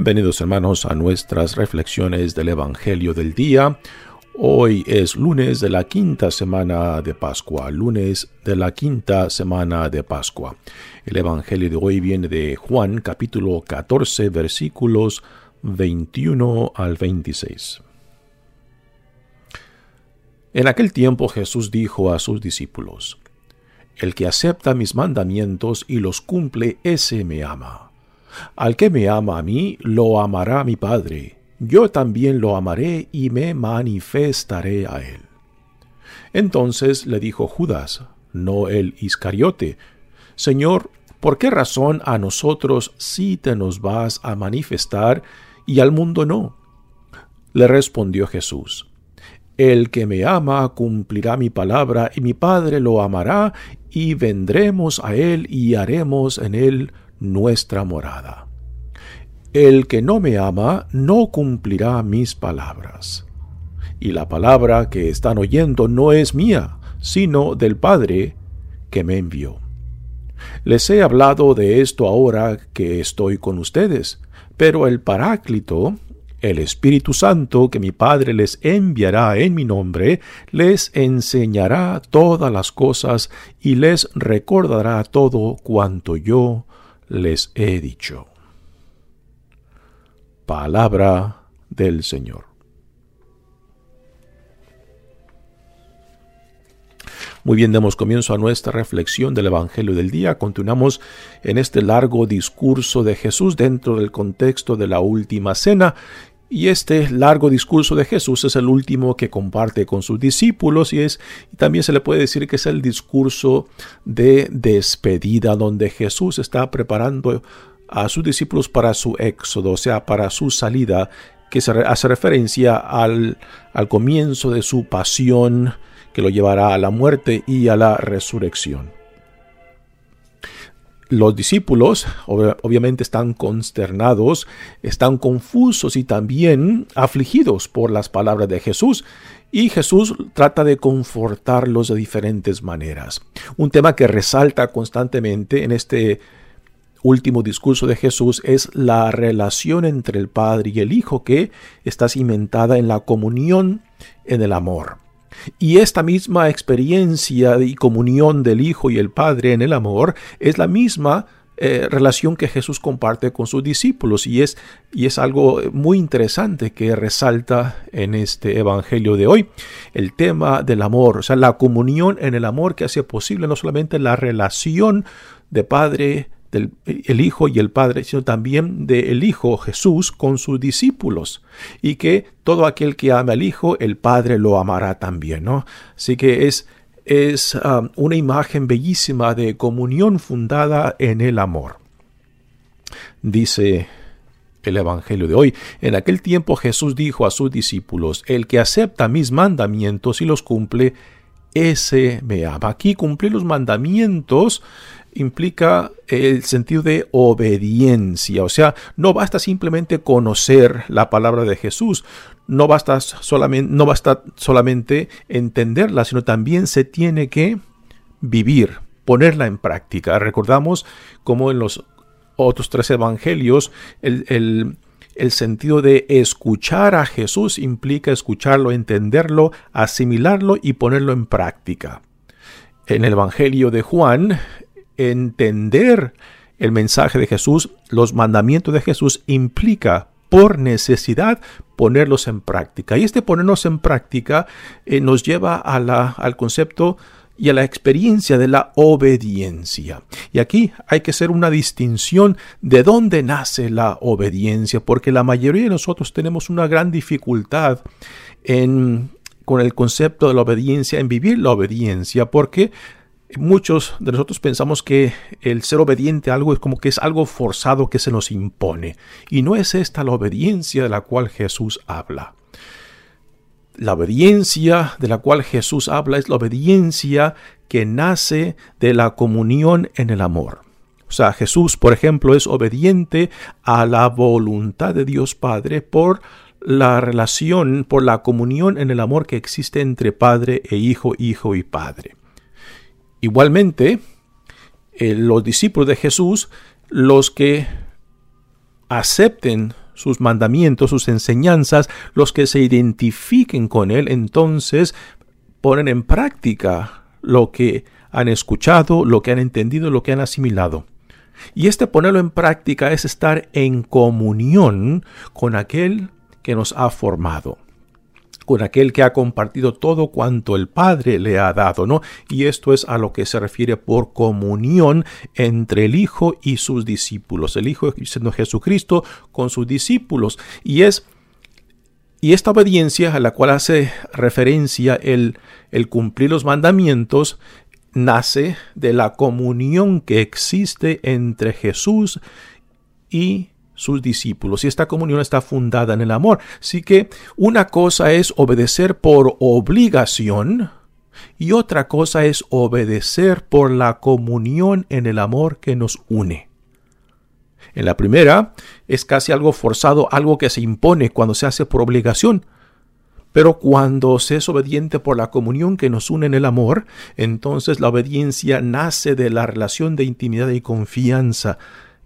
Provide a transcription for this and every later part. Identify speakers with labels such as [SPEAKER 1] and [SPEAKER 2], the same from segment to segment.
[SPEAKER 1] Bienvenidos hermanos a nuestras reflexiones del Evangelio del día. Hoy es lunes de la quinta semana de Pascua, lunes de la quinta semana de Pascua. El Evangelio de hoy viene de Juan capítulo 14 versículos 21 al 26. En aquel tiempo Jesús dijo a sus discípulos, El que acepta mis mandamientos y los cumple, ese me ama. Al que me ama a mí, lo amará mi Padre. Yo también lo amaré y me manifestaré a él. Entonces le dijo Judas, no el Iscariote, Señor, ¿por qué razón a nosotros sí te nos vas a manifestar y al mundo no? Le respondió Jesús, El que me ama cumplirá mi palabra y mi Padre lo amará y vendremos a él y haremos en él nuestra morada. El que no me ama no cumplirá mis palabras. Y la palabra que están oyendo no es mía, sino del Padre que me envió. Les he hablado de esto ahora que estoy con ustedes, pero el Paráclito, el Espíritu Santo que mi Padre les enviará en mi nombre, les enseñará todas las cosas y les recordará todo cuanto yo les he dicho. Palabra del Señor. Muy bien, demos comienzo a nuestra reflexión del Evangelio del día. Continuamos en este largo discurso de Jesús dentro del contexto de la última cena y este largo discurso de Jesús es el último que comparte con sus discípulos y es también se le puede decir que es el discurso de despedida donde Jesús está preparando a sus discípulos para su éxodo, o sea, para su salida, que se hace referencia al, al comienzo de su pasión que lo llevará a la muerte y a la resurrección. Los discípulos obviamente están consternados, están confusos y también afligidos por las palabras de Jesús. Y Jesús trata de confortarlos de diferentes maneras. Un tema que resalta constantemente en este último discurso de Jesús es la relación entre el Padre y el Hijo que está cimentada en la comunión, en el amor. Y esta misma experiencia y comunión del Hijo y el Padre en el amor es la misma eh, relación que Jesús comparte con sus discípulos y es, y es algo muy interesante que resalta en este Evangelio de hoy. El tema del amor, o sea, la comunión en el amor que hace posible no solamente la relación de Padre del el Hijo y el Padre, sino también del Hijo Jesús con sus discípulos. Y que todo aquel que ame al Hijo, el Padre lo amará también, ¿no? Así que es, es um, una imagen bellísima de comunión fundada en el amor. Dice el Evangelio de hoy. En aquel tiempo Jesús dijo a sus discípulos, el que acepta mis mandamientos y los cumple, ese me. Aquí cumplir los mandamientos implica el sentido de obediencia, o sea, no basta simplemente conocer la palabra de Jesús, no basta solamente, no basta solamente entenderla, sino también se tiene que vivir, ponerla en práctica. Recordamos como en los otros tres evangelios el, el, el sentido de escuchar a Jesús implica escucharlo, entenderlo, asimilarlo y ponerlo en práctica. En el Evangelio de Juan, entender el mensaje de Jesús, los mandamientos de Jesús, implica por necesidad ponerlos en práctica. Y este ponernos en práctica eh, nos lleva a la, al concepto y a la experiencia de la obediencia. Y aquí hay que hacer una distinción de dónde nace la obediencia, porque la mayoría de nosotros tenemos una gran dificultad en, con el concepto de la obediencia, en vivir la obediencia, porque Muchos de nosotros pensamos que el ser obediente a algo es como que es algo forzado que se nos impone. Y no es esta la obediencia de la cual Jesús habla. La obediencia de la cual Jesús habla es la obediencia que nace de la comunión en el amor. O sea, Jesús, por ejemplo, es obediente a la voluntad de Dios Padre por la relación, por la comunión en el amor que existe entre Padre e Hijo, Hijo y Padre. Igualmente, eh, los discípulos de Jesús, los que acepten sus mandamientos, sus enseñanzas, los que se identifiquen con Él, entonces ponen en práctica lo que han escuchado, lo que han entendido, lo que han asimilado. Y este ponerlo en práctica es estar en comunión con aquel que nos ha formado con aquel que ha compartido todo cuanto el Padre le ha dado, ¿no? Y esto es a lo que se refiere por comunión entre el Hijo y sus discípulos, el Hijo siendo Jesucristo con sus discípulos. Y es y esta obediencia a la cual hace referencia el, el cumplir los mandamientos nace de la comunión que existe entre Jesús y sus discípulos y esta comunión está fundada en el amor. Así que una cosa es obedecer por obligación y otra cosa es obedecer por la comunión en el amor que nos une. En la primera es casi algo forzado, algo que se impone cuando se hace por obligación. Pero cuando se es obediente por la comunión que nos une en el amor, entonces la obediencia nace de la relación de intimidad y confianza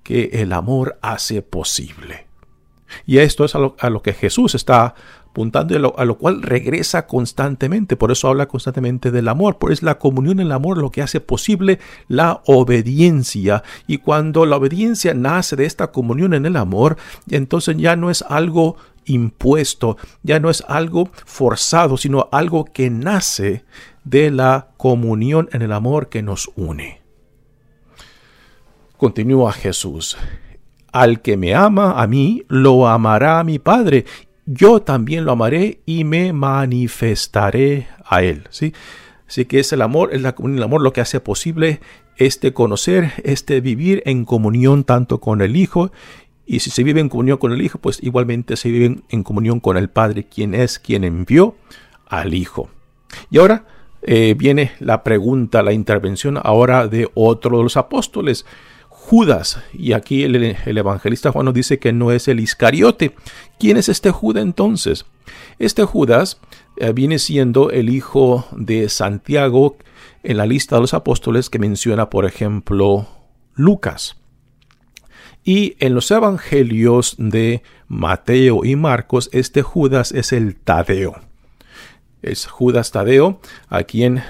[SPEAKER 1] que el amor hace posible. Y esto es a lo, que Jesús está apuntando y a lo, cual regresa constantemente. Por eso habla constantemente del amor, porque es la comunión en el amor lo que hace posible la obediencia. Y cuando la obediencia nace de esta comunión en el amor, entonces ya no es algo impuesto, ya no es algo forzado, sino algo que nace de la comunión en el amor que nos une. Continúa Jesús. Al que me ama a mí, lo amará a mi Padre. Yo también lo amaré y me manifestaré a él. ¿sí? Así que es el amor, es la, el amor lo que hace posible este conocer, este vivir en comunión tanto con el Hijo y si se vive en comunión con el Hijo, pues igualmente se vive en comunión con el Padre, quien es quien envió al Hijo. Y ahora eh, viene la pregunta, la intervención ahora de otro de los apóstoles. Judas. Y aquí el, evangelista Juan nos dice que no es el Iscariote. ¿Quién es este Judas entonces? Este Judas eh, viene siendo el hijo de Santiago en la lista de los apóstoles que menciona, por ejemplo, Lucas. Y en los evangelios de Mateo y Marcos, este Judas es el Tadeo. Es Judas Tadeo, a quien,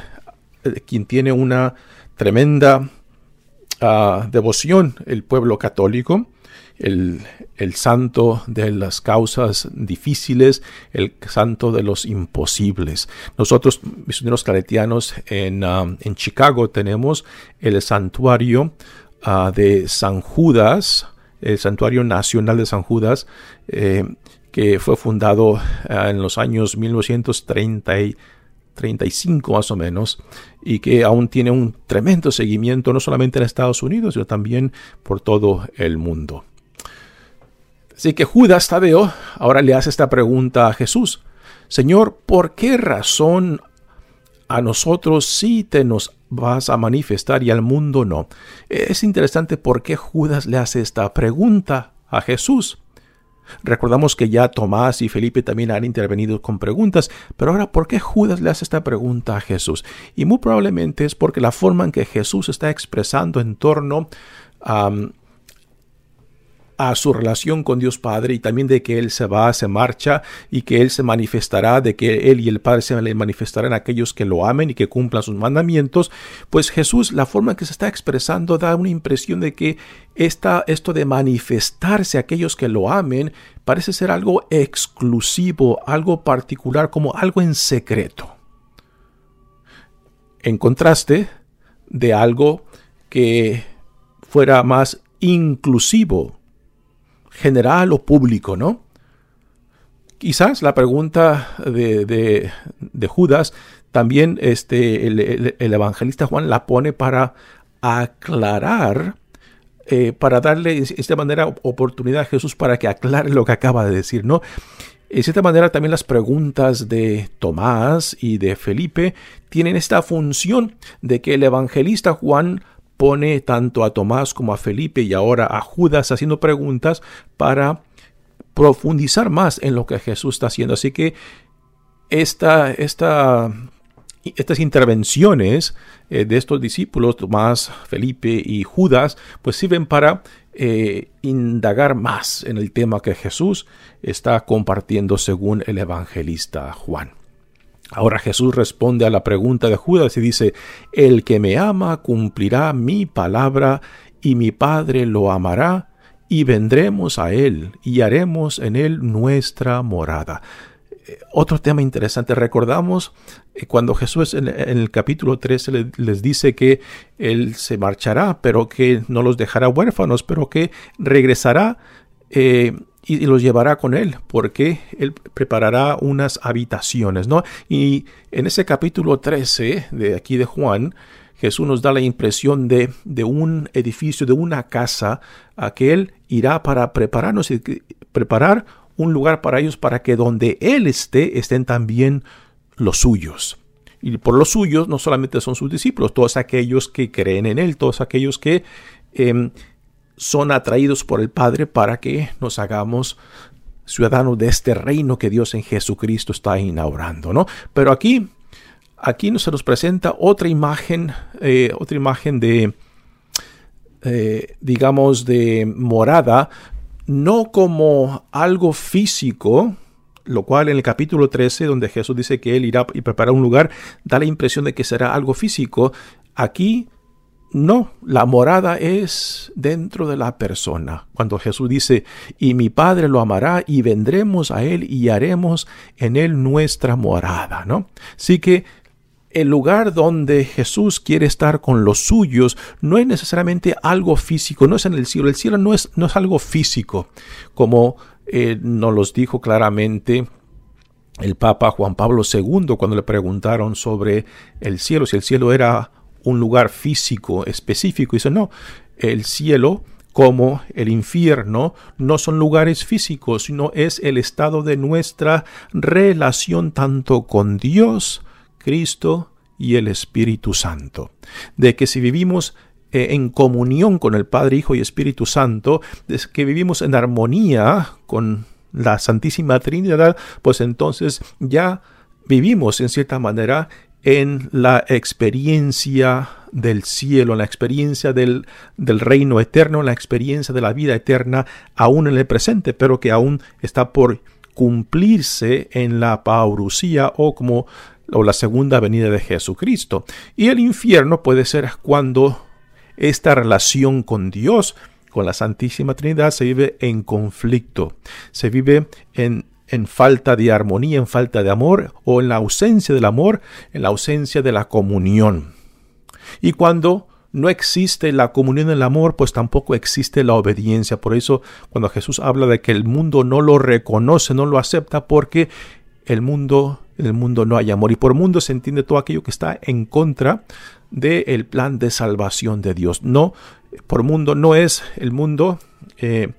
[SPEAKER 1] eh, quien tiene una tremenda devoción el pueblo católico, el, santo de las causas difíciles, el santo de los imposibles. Nosotros, misioneros claretianos, en, ah, en Chicago tenemos el santuario ah, de San Judas, el santuario nacional de San Judas, eh, que fue fundado ah, en los años 1930 35 más o menos, y que aún tiene un tremendo seguimiento no solamente en Estados Unidos, sino también por todo el mundo. Así que Judas Tadeo ahora le hace esta pregunta a Jesús. Señor, ¿por qué razón a nosotros sí te nos vas a manifestar y al mundo no? Es interesante por qué Judas le hace esta pregunta a Jesús. Recordamos que ya Tomás y Felipe también han intervenido con preguntas, pero ahora, ¿por qué Judas le hace esta pregunta a Jesús? Y muy probablemente es porque la forma en que Jesús está expresando en torno a a su relación con Dios Padre y también de que Él se va, se marcha y que Él se manifestará, de que Él y el Padre se manifestarán a aquellos que lo amen y que cumplan sus mandamientos, pues Jesús, la forma en que se está expresando da una impresión de que esta, esto de manifestarse a aquellos que lo amen parece ser algo exclusivo, algo particular, como algo en secreto. En contraste de algo que fuera más inclusivo, general o público, ¿no? Quizás la pregunta de, Judas también este, el, evangelista Juan la pone para aclarar, eh, para darle de esta manera oportunidad a Jesús para que aclare lo que acaba de decir, ¿no? De cierta manera también las preguntas de Tomás y de Felipe tienen esta función de que el evangelista Juan pone tanto a Tomás como a Felipe y ahora a Judas haciendo preguntas para profundizar más en lo que Jesús está haciendo. Así que esta, esta, estas intervenciones eh, de estos discípulos, Tomás, Felipe y Judas, pues sirven para eh, indagar más en el tema que Jesús está compartiendo según el evangelista Juan. Ahora Jesús responde a la pregunta de Judas y dice, El que me ama cumplirá mi palabra y mi Padre lo amará y vendremos a él y haremos en él nuestra morada. Eh, otro tema interesante, recordamos eh, cuando Jesús en, el capítulo 13 les dice que Él se marchará, pero que no los dejará huérfanos, pero que regresará eh, y, los llevará con Él, porque Él preparará unas habitaciones, ¿no? Y en ese capítulo 13 de aquí de Juan, Jesús nos da la impresión de, de un edificio, de una casa, a que Él irá para prepararnos y preparar un lugar para ellos para que donde Él esté estén también los suyos. Y por los suyos no solamente son sus discípulos, todos aquellos que creen en Él, todos aquellos que em, son atraídos por el Padre para que nos hagamos ciudadanos de este reino que Dios en Jesucristo está inaugurando, ¿no? Pero aquí, aquí se nos presenta otra imagen, eh, otra imagen de, eh, digamos, de morada, no como algo físico, lo cual en el capítulo 13, donde Jesús dice que Él irá y prepara un lugar, da la impresión de que será algo físico. Aquí no, la morada es dentro de la persona. Cuando Jesús dice, y mi Padre lo amará y vendremos a Él y haremos en Él nuestra morada, ¿no? Así que el lugar donde Jesús quiere estar con los suyos no es necesariamente algo físico, no es en el cielo. El cielo no es, no es algo físico, como eh, nos los dijo claramente el Papa Juan Pablo II cuando le preguntaron sobre el cielo, si el cielo era un lugar físico específico. Dice, no, el cielo como el infierno no son lugares físicos, sino es el estado de nuestra relación tanto con Dios Cristo y el Espíritu Santo. De que si vivimos eh, en comunión con el Padre, Hijo y Espíritu Santo, es que vivimos en armonía con la Santísima Trinidad, pues entonces ya vivimos en cierta manera en la experiencia del cielo, en la experiencia del, del, reino eterno, en la experiencia de la vida eterna, aún en el presente, pero que aún está por cumplirse en la paurusía o como o la segunda venida de Jesucristo. Y el infierno puede ser cuando esta relación con Dios, con la Santísima Trinidad, se vive en conflicto, se vive en, en falta de armonía, en falta de amor, o en la ausencia del amor, en la ausencia de la comunión. Y cuando no existe la comunión en el amor, pues tampoco existe la obediencia. Por eso, cuando Jesús habla de que el mundo no lo reconoce, no lo acepta, porque el mundo en el mundo no hay amor. Y por mundo se entiende todo aquello que está en contra del plan de salvación de Dios. No, por mundo no es el mundo eh,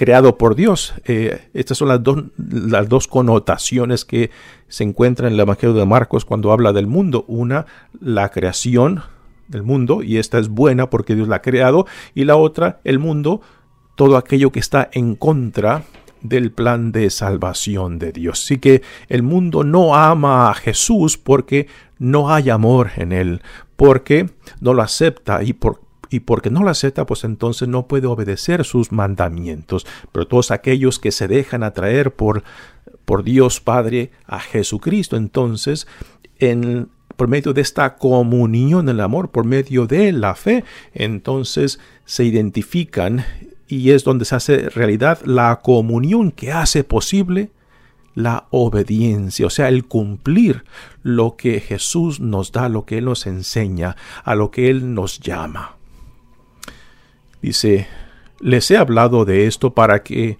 [SPEAKER 1] creado por Dios. Eh, estas son las dos, las dos connotaciones que se encuentran en el Evangelio de Marcos cuando habla del mundo. Una, la creación del mundo, y esta es buena porque Dios la ha creado. Y la otra, el mundo, todo aquello que está en contra del plan de salvación de Dios. Así que el mundo no ama a Jesús porque no hay amor en él, porque no lo acepta y por y porque no lo acepta, pues entonces no puede obedecer sus mandamientos. Pero todos aquellos que se dejan atraer por, por Dios Padre a Jesucristo, entonces, en, por medio de esta comunión del amor, por medio de la fe, entonces se identifican y es donde se hace realidad la comunión que hace posible la obediencia, o sea, el cumplir lo que Jesús nos da, lo que Él nos enseña, a lo que Él nos llama. Dice, les he hablado de esto para que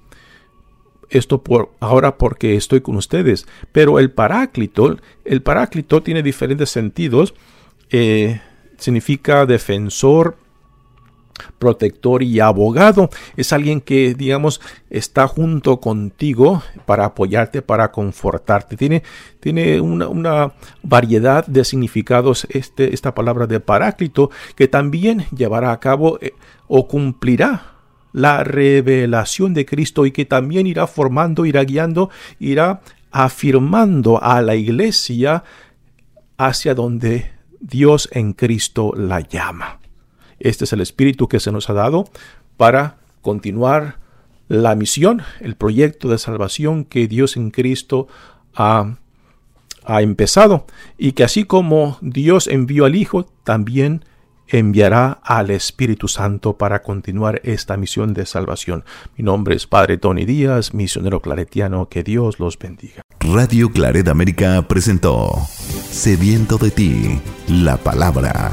[SPEAKER 1] esto por ahora porque estoy con ustedes, pero el paráclito, el paráclito tiene diferentes sentidos, eh, significa defensor, protector y abogado. Es alguien que, digamos, está junto contigo para apoyarte, para confortarte. Tiene, tiene una, variedad de significados este, esta palabra de paráclito que también llevará a cabo eh, o cumplirá la revelación de Cristo y que también irá formando, irá guiando, irá afirmando a la iglesia hacia donde Dios en Cristo la llama. Este es el espíritu que se nos ha dado para continuar la misión, el proyecto de salvación que Dios en Cristo ha, ha empezado y que así como Dios envió al Hijo, también enviará al Espíritu Santo para continuar esta misión de salvación. Mi nombre es Padre Tony Díaz, misionero claretiano, que Dios los bendiga.
[SPEAKER 2] Radio Claret América presentó Sediento de ti, la palabra